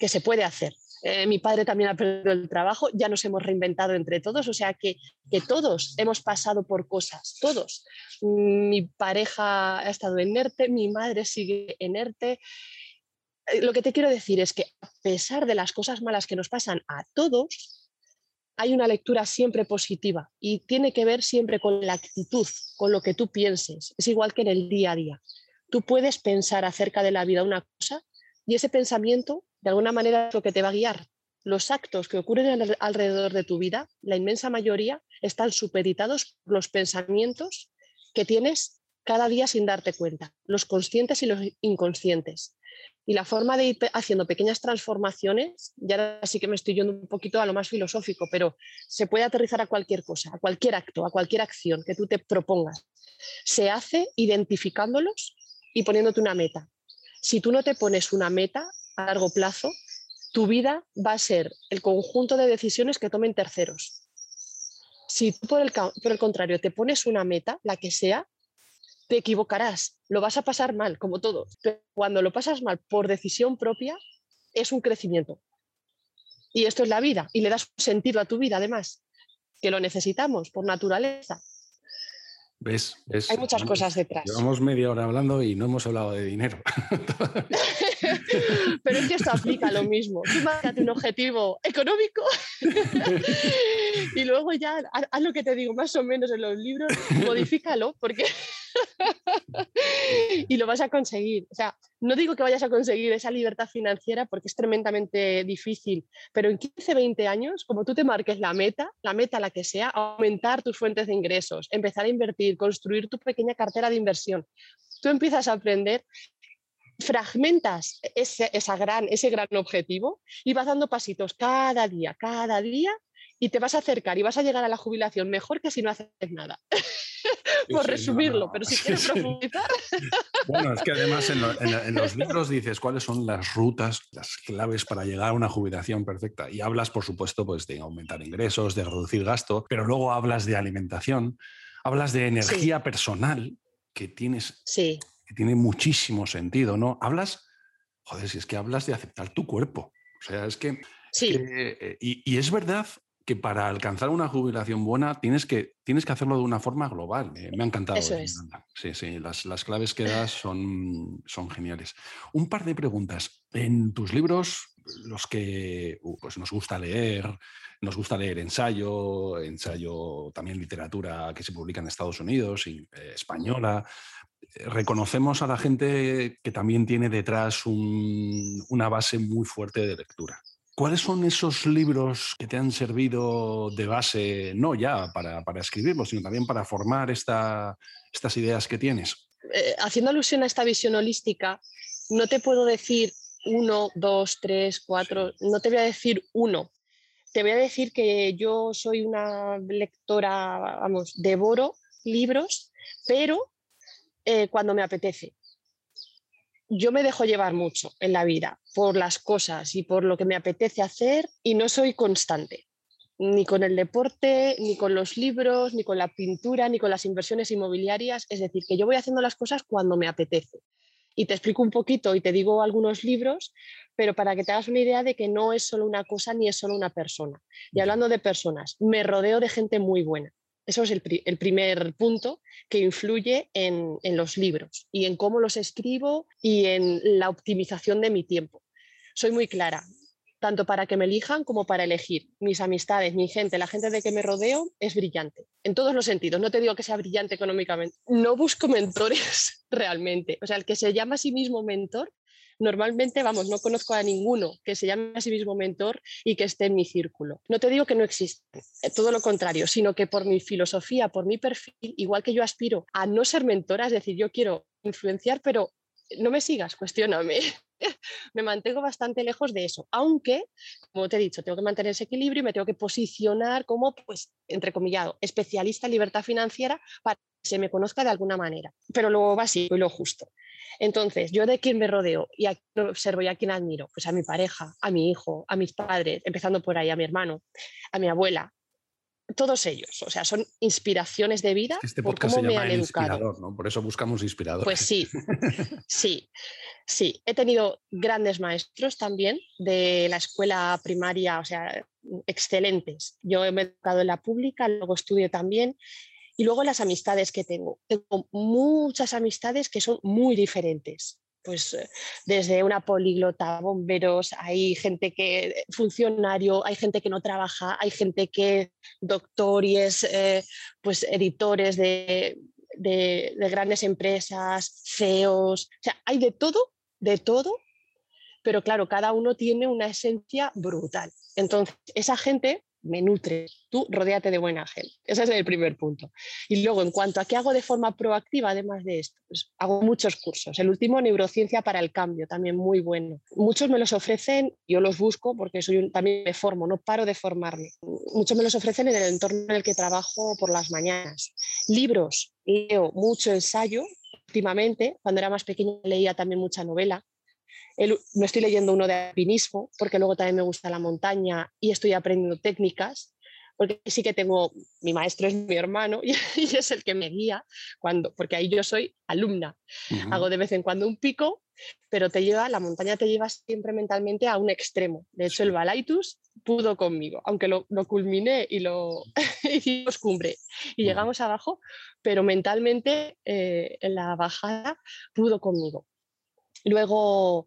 que se puede hacer. Eh, mi padre también ha perdido el trabajo, ya nos hemos reinventado entre todos, o sea que, que todos hemos pasado por cosas, todos. Mi pareja ha estado en ERTE, mi madre sigue en ERTE. Eh, lo que te quiero decir es que a pesar de las cosas malas que nos pasan a todos, hay una lectura siempre positiva y tiene que ver siempre con la actitud, con lo que tú pienses. Es igual que en el día a día. Tú puedes pensar acerca de la vida una cosa y ese pensamiento de alguna manera es lo que te va a guiar. Los actos que ocurren alrededor de tu vida, la inmensa mayoría, están supeditados por los pensamientos que tienes cada día sin darte cuenta, los conscientes y los inconscientes. Y la forma de ir haciendo pequeñas transformaciones, ya ahora sí que me estoy yendo un poquito a lo más filosófico, pero se puede aterrizar a cualquier cosa, a cualquier acto, a cualquier acción que tú te propongas. Se hace identificándolos y poniéndote una meta. Si tú no te pones una meta, a largo plazo, tu vida va a ser el conjunto de decisiones que tomen terceros. Si tú, por el, por el contrario, te pones una meta, la que sea, te equivocarás, lo vas a pasar mal, como todo. Pero cuando lo pasas mal por decisión propia, es un crecimiento. Y esto es la vida, y le das sentido a tu vida, además, que lo necesitamos por naturaleza. ¿Ves? Hay muchas cosas detrás. Llevamos media hora hablando y no hemos hablado de dinero. Pero es que esto aplica lo mismo. Tú un objetivo económico y luego ya haz lo que te digo más o menos en los libros, modifícalo porque y lo vas a conseguir. O sea, no digo que vayas a conseguir esa libertad financiera porque es tremendamente difícil, pero en 15, 20 años, como tú te marques la meta, la meta la que sea, aumentar tus fuentes de ingresos, empezar a invertir, construir tu pequeña cartera de inversión, tú empiezas a aprender fragmentas ese, esa gran, ese gran objetivo y vas dando pasitos cada día, cada día y te vas a acercar y vas a llegar a la jubilación mejor que si no haces nada. por resumirlo, pero si quieres profundizar. Bueno, es que además en, los libros dices cuáles son las rutas, las claves para llegar a una jubilación perfecta. Y hablas, por supuesto, pues, de aumentar ingresos, de reducir gasto, pero luego hablas de alimentación, hablas de energía personal, que tienes sí. que tiene muchísimo sentido, ¿no? Hablas, joder, si es que hablas de aceptar tu cuerpo. O sea, es que. Sí. Eh, y, es verdad que para alcanzar una jubilación buena tienes que, tienes que hacerlo de una forma global. me ha encantado. Eso es. Sí, sí, las, las, claves que das son, son geniales. Un par de preguntas. En tus libros, los que pues nos gusta leer, nos gusta leer ensayo, ensayo también literatura que se publica en Estados Unidos, y, eh, española. Reconocemos a la gente que también tiene detrás una base muy fuerte de lectura. ¿Cuáles son esos libros que te han servido de base, no ya para, para escribirlos, sino también para formar esta, estas ideas que tienes? Eh, haciendo alusión a esta visión holística, no te puedo decir uno, dos, tres, cuatro, no te voy a decir uno. Te voy a decir que yo soy una lectora, vamos, devoro libros, pero eh, cuando me apetece yo me dejo llevar mucho en la vida por las cosas y por lo que me apetece hacer y no soy constante, ni con el deporte, ni con los libros, ni con la pintura, ni con las inversiones inmobiliarias. Es decir, que yo voy haciendo las cosas cuando me apetece. Y te explico un poquito y te digo algunos libros, pero para que te hagas una idea de que no es solo una cosa ni es solo una persona. Y hablando de personas, me rodeo de gente muy buena. Eso es el, primer punto que influye en, los libros y en cómo los escribo y en la optimización de mi tiempo. Soy muy clara, tanto para que me elijan como para elegir. Mis amistades, mi gente, la gente de que me rodeo es brillante, en todos los sentidos. No te digo que sea brillante económicamente. No busco mentores realmente. O sea, el que se llama a sí mismo mentor normalmente, vamos, no conozco a ninguno que se llame a sí mismo mentor y que esté en mi círculo. No te digo que no existe, eh, todo lo contrario, sino que por mi filosofía, por mi perfil, igual que yo aspiro a no ser mentora, es decir, yo quiero influenciar, pero no me sigas, cuestióname. me mantengo bastante lejos de eso, aunque, como te he dicho, tengo que mantener ese equilibrio y me tengo que posicionar como, pues, entrecomillado, especialista en libertad financiera para que se me conozca de alguna manera, pero lo básico y lo justo. Entonces, yo de quién me rodeo y a quién observo y a quién admiro, pues a mi pareja, a mi hijo, a mis padres, empezando por ahí, a mi hermano, a mi abuela, todos ellos, o sea, son inspiraciones de vida este por cómo me han educado. ¿no? Por eso buscamos inspiradores. Pues sí, sí, sí. He tenido grandes maestros también de la escuela primaria, o sea, excelentes. Yo me he educado en la pública, luego estudié también y luego las amistades que tengo. Tengo muchas amistades que son muy diferentes. Pues eh, desde una políglota, bomberos, hay gente que funcionario, hay gente que no trabaja, hay gente que doctor y eh, pues editores de, de, de grandes empresas, CEOs, o sea, hay de todo, de todo, pero claro, cada uno tiene una esencia brutal. Entonces, esa gente me nutre. Tú rodéate de buena gente. Ese es el primer punto. Y luego, en cuanto a qué hago de forma proactiva, además de esto, pues hago muchos cursos. El último, Neurociencia para el Cambio, también muy bueno. Muchos me los ofrecen, yo los busco porque soy también me formo, no paro de formarme. Muchos me los ofrecen en el entorno en el que trabajo por las mañanas. Libros, leo mucho ensayo. Últimamente, cuando era más pequeña, leía también mucha novela me estoy leyendo uno de alpinismo, porque luego también me gusta la montaña y estoy aprendiendo técnicas, porque sí que tengo, mi maestro es mi hermano y, es el que me guía, cuando, porque ahí yo soy alumna. Hago de vez en cuando un pico, pero te lleva, la montaña te lleva siempre mentalmente a un extremo. De hecho, el Balaitus pudo conmigo, aunque lo, lo culminé y lo hicimos cumbre y llegamos abajo, pero mentalmente eh, en la bajada pudo conmigo. Luego,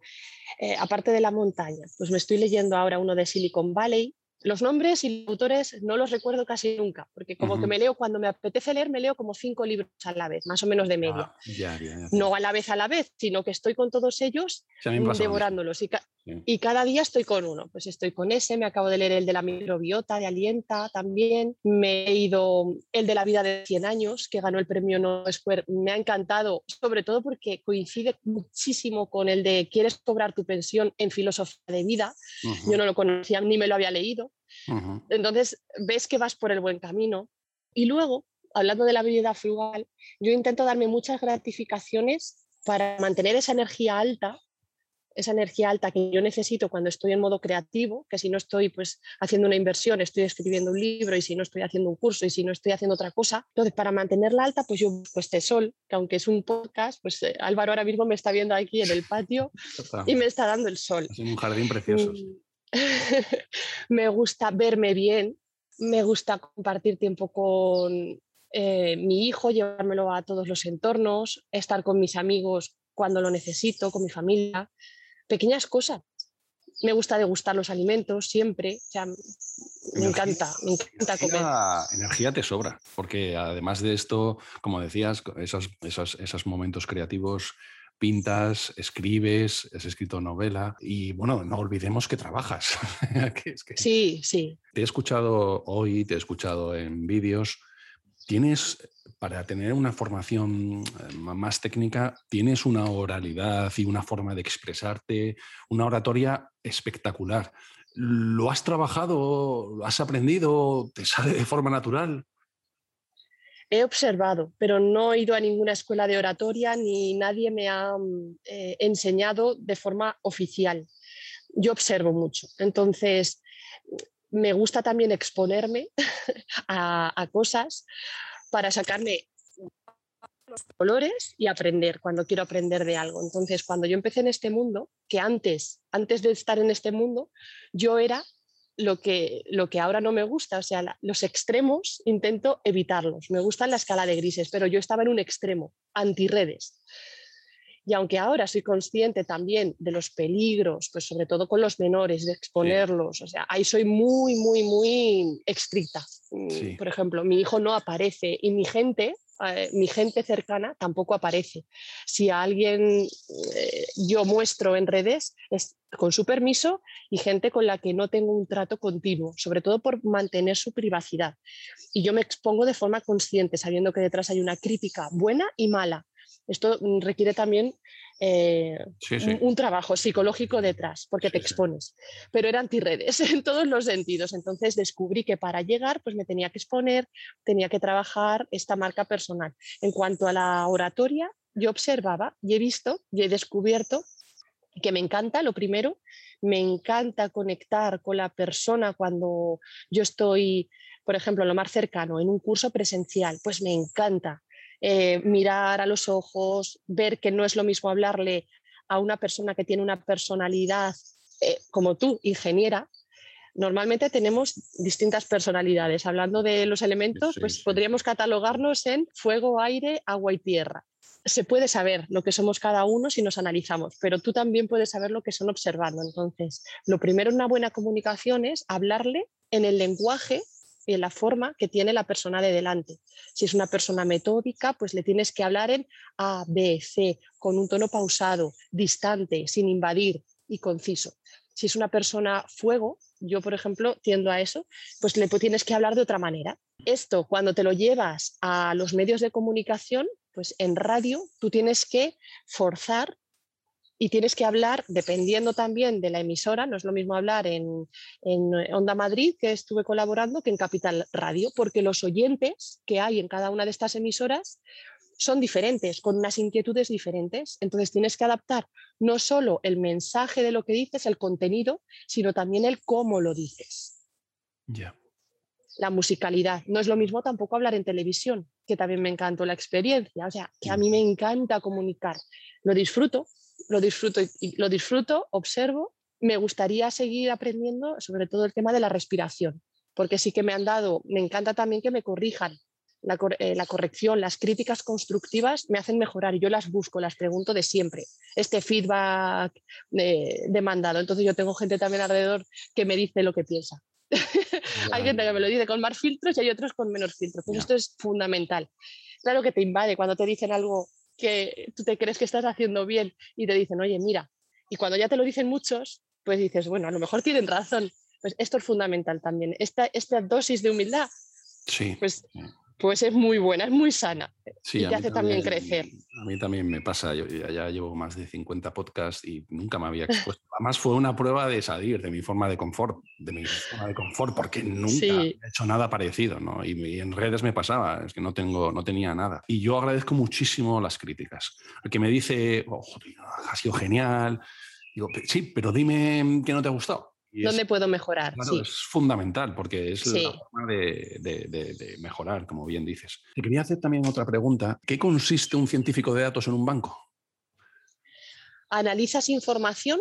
eh, aparte de la montaña, pues me estoy leyendo ahora uno de Silicon Valley, los nombres y los autores no los recuerdo casi nunca, porque como que me leo, cuando me apetece leer, me leo como cinco libros a la vez, más o menos de media. Ah, no a la vez a la vez, sino que estoy con todos ellos devorándolos. Y, cada día estoy con uno. Pues estoy con ese, me acabo de leer el de la microbiota, de Alienta también. Me he ido el de la vida de 100 años, que ganó el premio Nobel Square. Me ha encantado, sobre todo porque coincide muchísimo con el de ¿Quieres cobrar tu pensión en filosofía de vida? Yo no lo conocía ni me lo había leído. Entonces, ves que vas por el buen camino. Y luego, hablando de la vida frugal, yo intento darme muchas gratificaciones para mantener esa energía alta esa energía alta que yo necesito cuando estoy en modo creativo, que si no estoy pues haciendo una inversión, estoy escribiendo un libro y si no estoy haciendo un curso y si no estoy haciendo otra cosa. Entonces, para mantenerla alta, pues yo busco este sol, que aunque es un podcast, pues eh, Álvaro ahora mismo me está viendo aquí en el patio y me está dando el sol. Es un jardín precioso. Mm. me gusta verme bien, me gusta compartir tiempo con eh, mi hijo, llevármelo a todos los entornos, estar con mis amigos cuando lo necesito, con mi familia pequeñas cosas. Me gusta degustar los alimentos siempre. me encanta, me encanta comer. Energía te sobra, porque además de esto, como decías, esos, esos, esos momentos creativos pintas, escribes, has escrito novela y bueno, no olvidemos que trabajas. sí, sí. Te he escuchado hoy, te he escuchado en vídeos. ¿Tienes para tener una formación eh, más técnica, tienes una oralidad y una forma de expresarte, una oratoria espectacular. ¿Lo has trabajado? ¿Lo has aprendido? ¿Te sale de forma natural? He observado, pero no he ido a ninguna escuela de oratoria ni nadie me ha mm, eh, enseñado de forma oficial. Yo observo mucho. Entonces, me gusta también exponerme a cosas para sacarme los colores y aprender cuando quiero aprender de algo. Entonces, cuando yo empecé en este mundo, que antes, antes de estar en este mundo, yo era lo que, lo que ahora no me gusta, o sea, los extremos intento evitarlos. Me gusta la escala de grises, pero yo estaba en un extremo, antirredes. Y aunque ahora soy consciente también de los peligros, pues sobre todo con los menores, de exponerlos, o sea, ahí soy muy, muy, muy estricta. Mm, por ejemplo, mi hijo no aparece y mi gente, eh, mi gente cercana tampoco aparece. Si a alguien eh, yo muestro en redes es con su permiso y gente con la que no tengo un trato continuo, sobre todo por mantener su privacidad. Y yo me expongo de forma consciente, sabiendo que detrás hay una crítica buena y mala. Esto mm, requiere también eh, Un, trabajo psicológico detrás, porque te expones. Pero era antirredes en todos los sentidos. Entonces descubrí que para llegar, pues me tenía que exponer, tenía que trabajar esta marca personal. En cuanto a la oratoria, yo observaba y he visto y he descubierto que me encanta, lo primero, me encanta conectar con la persona cuando yo estoy, por ejemplo, lo más cercano, en un curso presencial, pues me encanta eh, mirar a los ojos, ver que no es lo mismo hablarle a una persona que tiene una personalidad eh, como tú, ingeniera. Normalmente tenemos distintas personalidades. Hablando de los elementos, pues podríamos catalogarnos en fuego, aire, agua y tierra. Se puede saber lo que somos cada uno si nos analizamos, pero tú también puedes saber lo que son observando. Entonces, lo primero en una buena comunicación es hablarle en el lenguaje en la forma que tiene la persona de delante. Si es una persona metódica, pues le tienes que hablar en A, B, C, con un tono pausado, distante, sin invadir y conciso. Si es una persona fuego, yo por ejemplo tiendo a eso, pues le tienes que hablar de otra manera. Esto cuando te lo llevas a los medios de comunicación, pues en radio tú tienes que forzar y tienes que hablar, dependiendo también de la emisora, no es lo mismo hablar en, Onda Madrid, que estuve colaborando, que en Capital Radio, porque los oyentes que hay en cada una de estas emisoras son diferentes, con unas inquietudes diferentes. Entonces tienes que adaptar no solo el mensaje de lo que dices, el contenido, sino también el cómo lo dices. Ya. La musicalidad. No es lo mismo tampoco hablar en televisión, que también me encantó la experiencia. O sea, que a mí me encanta comunicar. Lo disfruto, lo disfruto y lo disfruto, observo. Me gustaría seguir aprendiendo sobre todo el tema de la respiración, porque sí que me han dado, me encanta también que me corrijan. La, eh, corrección, las críticas constructivas me hacen mejorar y yo las busco, las pregunto de siempre. Este feedback eh, demandado. Entonces yo tengo gente también alrededor que me dice lo que piensa. hay gente que me lo dice con más filtros y hay otros con menos filtros. Pues esto es fundamental. Claro que te invade cuando te dicen algo que tú te crees que estás haciendo bien y te dicen, oye, mira, y cuando ya te lo dicen muchos, pues dices, bueno, a lo mejor tienen razón. Pues esto es fundamental también. Esta, esta dosis de humildad, sí. pues, pues es muy buena, es muy sana y te hace también, crecer. A mí también me pasa, yo ya, llevo más de 50 podcasts y nunca me había expuesto. Además fue una prueba de salir de mi forma de confort. de mi zona de confort porque nunca he hecho nada parecido, ¿no? Y, en redes me pasaba, es que no, tengo, no tenía nada. Y yo agradezco muchísimo las críticas. El que me dice, oh, ha sido genial, digo, sí, pero dime qué no te ha gustado. ¿Dónde puedo mejorar? Claro, es fundamental porque es la forma de, de, mejorar, como bien dices. Te quería hacer también otra pregunta. ¿Qué consiste un científico de datos en un banco? Analizas información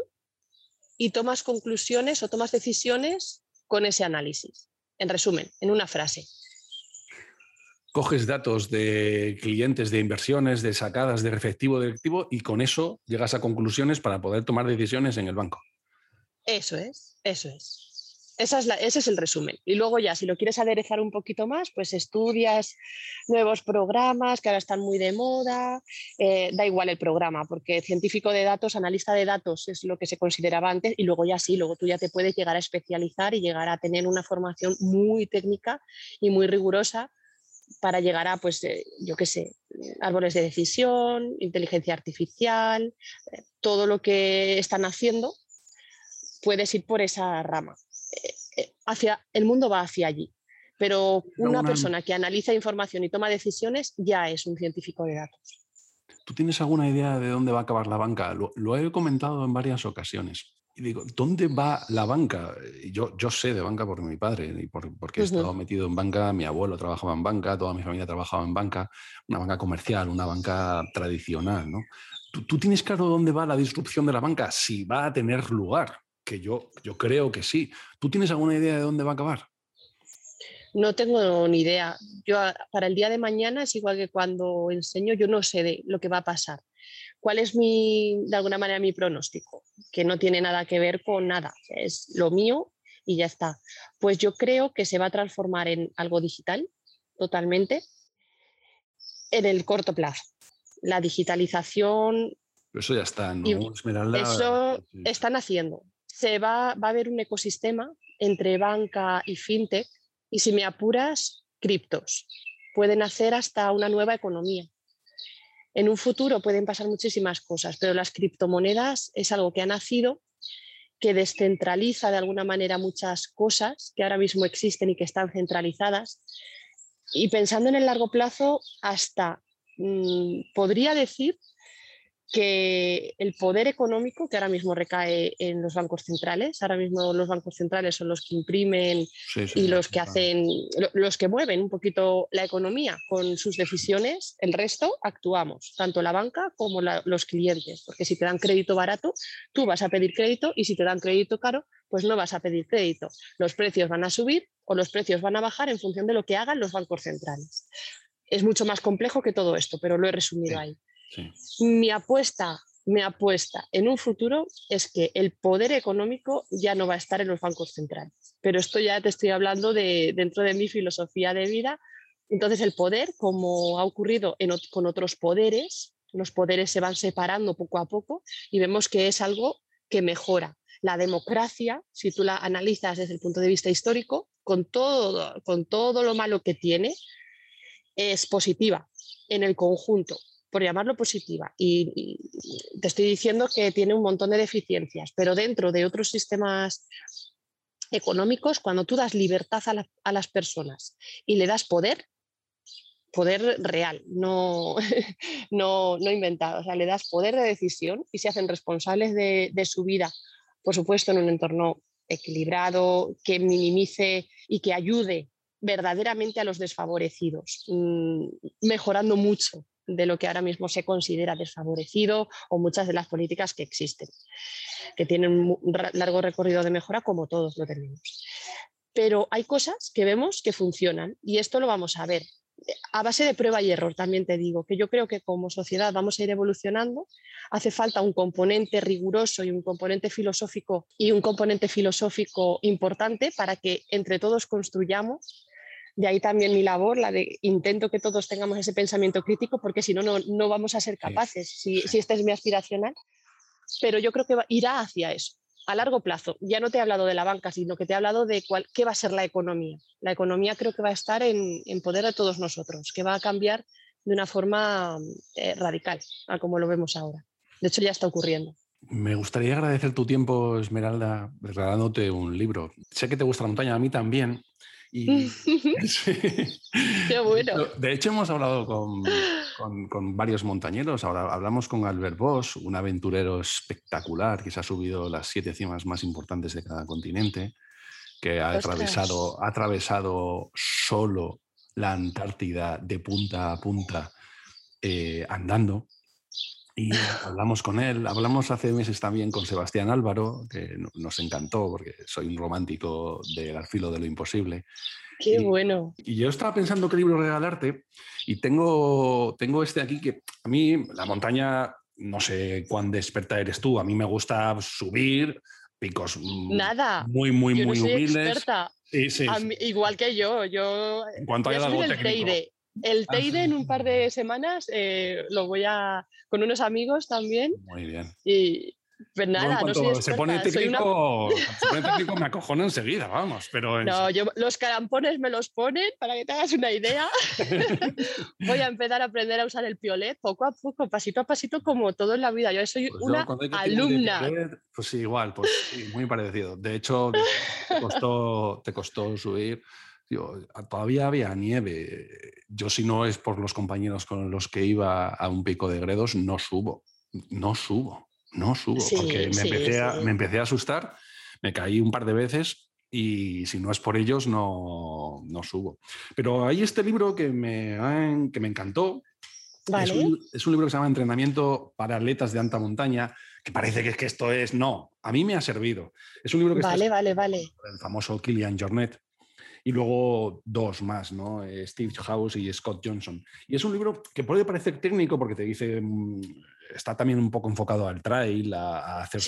y tomas conclusiones o tomas decisiones con ese análisis. En resumen, en una frase. Coges datos de clientes, de inversiones, de sacadas de efectivo directivo y con eso llegas a conclusiones para poder tomar decisiones en el banco. Eso es, eso es ese es el resumen. Y luego ya, si lo quieres aderezar un poquito más, pues estudias nuevos programas que ahora están muy de moda, eh, da igual el programa, porque científico de datos, analista de datos es lo que se consideraba antes y luego ya sí, luego tú ya te puedes llegar a especializar y llegar a tener una formación muy técnica y muy rigurosa para llegar a, pues, eh, yo qué sé, árboles de decisión, inteligencia artificial, eh, todo lo que están haciendo, puedes ir por esa rama. Eh, hacia, el mundo va hacia allí. Pero una, persona que analiza información y toma decisiones ya es un científico de datos. ¿Tú tienes alguna idea de dónde va a acabar la banca? Lo, he comentado en varias ocasiones. Y digo, ¿dónde va la banca? Yo, yo sé de banca por mi padre y porque he estado metido en banca, mi abuelo trabajaba en banca, toda mi familia trabajaba en banca, una banca comercial, una banca tradicional. ¿no? ¿Tú, ¿Tú, tienes claro dónde va la disrupción de la banca? Si va a tener lugar que yo, yo creo que sí. ¿Tú tienes alguna idea de dónde va a acabar? No tengo ni idea. Yo para el día de mañana es igual que cuando enseño, yo no sé de lo que va a pasar. ¿Cuál es mi, de alguna manera, mi pronóstico? Que no tiene nada que ver con nada. Es lo mío y ya está. Pues yo creo que se va a transformar en algo digital totalmente en el corto plazo. La digitalización. eso ya está, ¿no? Eso están haciendo se va, va a haber un ecosistema entre banca y fintech y si me apuras, criptos. Pueden hacer hasta una nueva economía. En un futuro pueden pasar muchísimas cosas, pero las criptomonedas es algo que ha nacido, que descentraliza de alguna manera muchas cosas que ahora mismo existen y que están centralizadas. Y pensando en el largo plazo, hasta mm, podría decir que el poder económico que ahora mismo recae en los bancos centrales, ahora mismo los bancos centrales son los que imprimen y los que hacen, los que mueven un poquito la economía con sus decisiones, el resto actuamos, tanto la banca como los clientes, porque si te dan crédito barato, tú vas a pedir crédito y si te dan crédito caro, pues no vas a pedir crédito. Los precios van a subir o los precios van a bajar en función de lo que hagan los bancos centrales. Es mucho más complejo que todo esto, pero lo he resumido ahí. Mi apuesta, mi apuesta en un futuro es que el poder económico ya no va a estar en los bancos centrales. Pero esto ya te estoy hablando de dentro de mi filosofía de vida. Entonces el poder, como ha ocurrido con otros poderes, los poderes se van separando poco a poco y vemos que es algo que mejora. La democracia, si tú la analizas desde el punto de vista histórico, con todo, con todo lo malo que tiene, es positiva en el conjunto por llamarlo positiva. Y, te estoy diciendo que tiene un montón de deficiencias, pero dentro de otros sistemas económicos, cuando tú das libertad a, las personas y le das poder, poder real, no, no, no, inventado, o sea, le das poder de decisión y se hacen responsables de, de su vida, por supuesto, en un entorno equilibrado, que minimice y que ayude verdaderamente a los desfavorecidos, mm, mejorando mucho de lo que ahora mismo se considera desfavorecido o muchas de las políticas que existen, que tienen un largo recorrido de mejora como todos lo tenemos. Pero hay cosas que vemos que funcionan y esto lo vamos a ver. A base de prueba y error también te digo que yo creo que como sociedad vamos a ir evolucionando, hace falta un componente riguroso y un componente filosófico y un componente filosófico importante para que entre todos construyamos de ahí también mi labor, la de intento que todos tengamos ese pensamiento crítico, porque si no, no vamos a ser capaces, si, si este es mi aspiracional. Pero yo creo que irá hacia eso, a largo plazo. Ya no te he hablado de la banca, sino que te he hablado de cuál, qué va a ser la economía. La economía creo que va a estar en, en poder de todos nosotros, que va a cambiar de una forma eh, radical a como lo vemos ahora. De hecho, ya está ocurriendo. Me gustaría agradecer tu tiempo, Esmeralda, regalándote un libro. Sé que te gusta la montaña, a mí también. Y, Qué bueno. De hecho, hemos hablado con, con, varios montañeros. Ahora hablamos con Albert Bosch, un aventurero espectacular que se ha subido las siete cimas más importantes de cada continente, que ha atravesado, ha atravesado solo la Antártida de punta a punta eh, andando. Y hablamos con él, hablamos hace meses también con Sebastián Álvaro, que nos encantó porque soy un romántico del alfilo de lo imposible. Qué bueno. Y yo estaba pensando qué libro regalarte y tengo, tengo este aquí que a mí la montaña, no sé cuán desperta eres tú, a mí me gusta subir picos Nada. muy, muy, muy humildes. igual que yo, yo... En cuanto haya algo técnico. El Teide ah, en un par de semanas eh, lo voy a con unos amigos también. Muy bien. Y pues nada, no, soy se pone técnico, se pone técnico me acojono enseguida, vamos. Pero No, yo los carampones me los ponen para que te hagas una idea. voy a empezar a aprender a usar el piolet poco a poco, pasito a pasito, como todo en la vida. Yo soy pues una alumna. pues sí, igual, pues sí, muy parecido. De hecho, te costó, te costó subir todavía había nieve. Yo si no es por los compañeros con los que iba a un pico de Gredos, no subo. No subo. No subo. porque me, empecé a, me empecé a asustar, me caí un par de veces y si no es por ellos, no, no subo. Pero hay este libro que me, que me encantó. Es, un, es, un, libro que se llama Entrenamiento para atletas de alta montaña, que parece que, es que esto es... No, a mí me ha servido. Es un libro que vale, vale, vale. el famoso Kilian Jornet y luego dos más, ¿no? Eh, Steve House y Scott Johnson. Y es un libro que puede parecer técnico porque te dice, mm, está también un poco enfocado al trail, a, hacer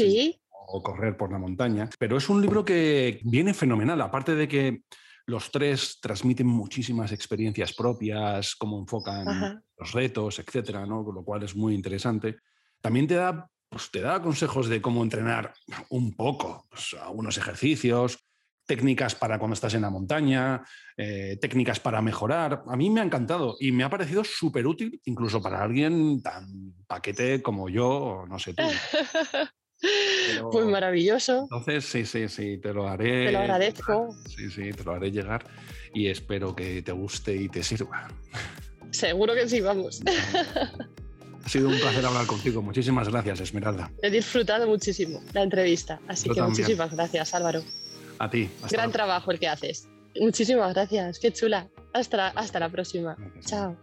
o correr por la montaña, pero es un libro que viene fenomenal, aparte de que los tres transmiten muchísimas experiencias propias, cómo enfocan los retos, etcétera, ¿no? Con lo cual es muy interesante. También te da, pues, te da consejos de cómo entrenar un poco, pues, algunos ejercicios, técnicas para cuando estás en la montaña, eh, técnicas para mejorar. A mí me ha encantado y me ha parecido súper útil, incluso para alguien tan paquete como yo, no sé tú. pues maravilloso. Entonces, sí, sí, sí, te lo haré. Te lo agradezco. Sí, sí, te lo haré llegar y espero que te guste y te sirva. Seguro que sí, vamos. Ha sido un placer hablar contigo. Muchísimas gracias, Esmeralda. He disfrutado muchísimo la entrevista, así que muchísimas gracias, Álvaro. A ti. Gran trabajo el que haces. Muchísimas gracias. Qué chula. Hasta, hasta la próxima. Chao.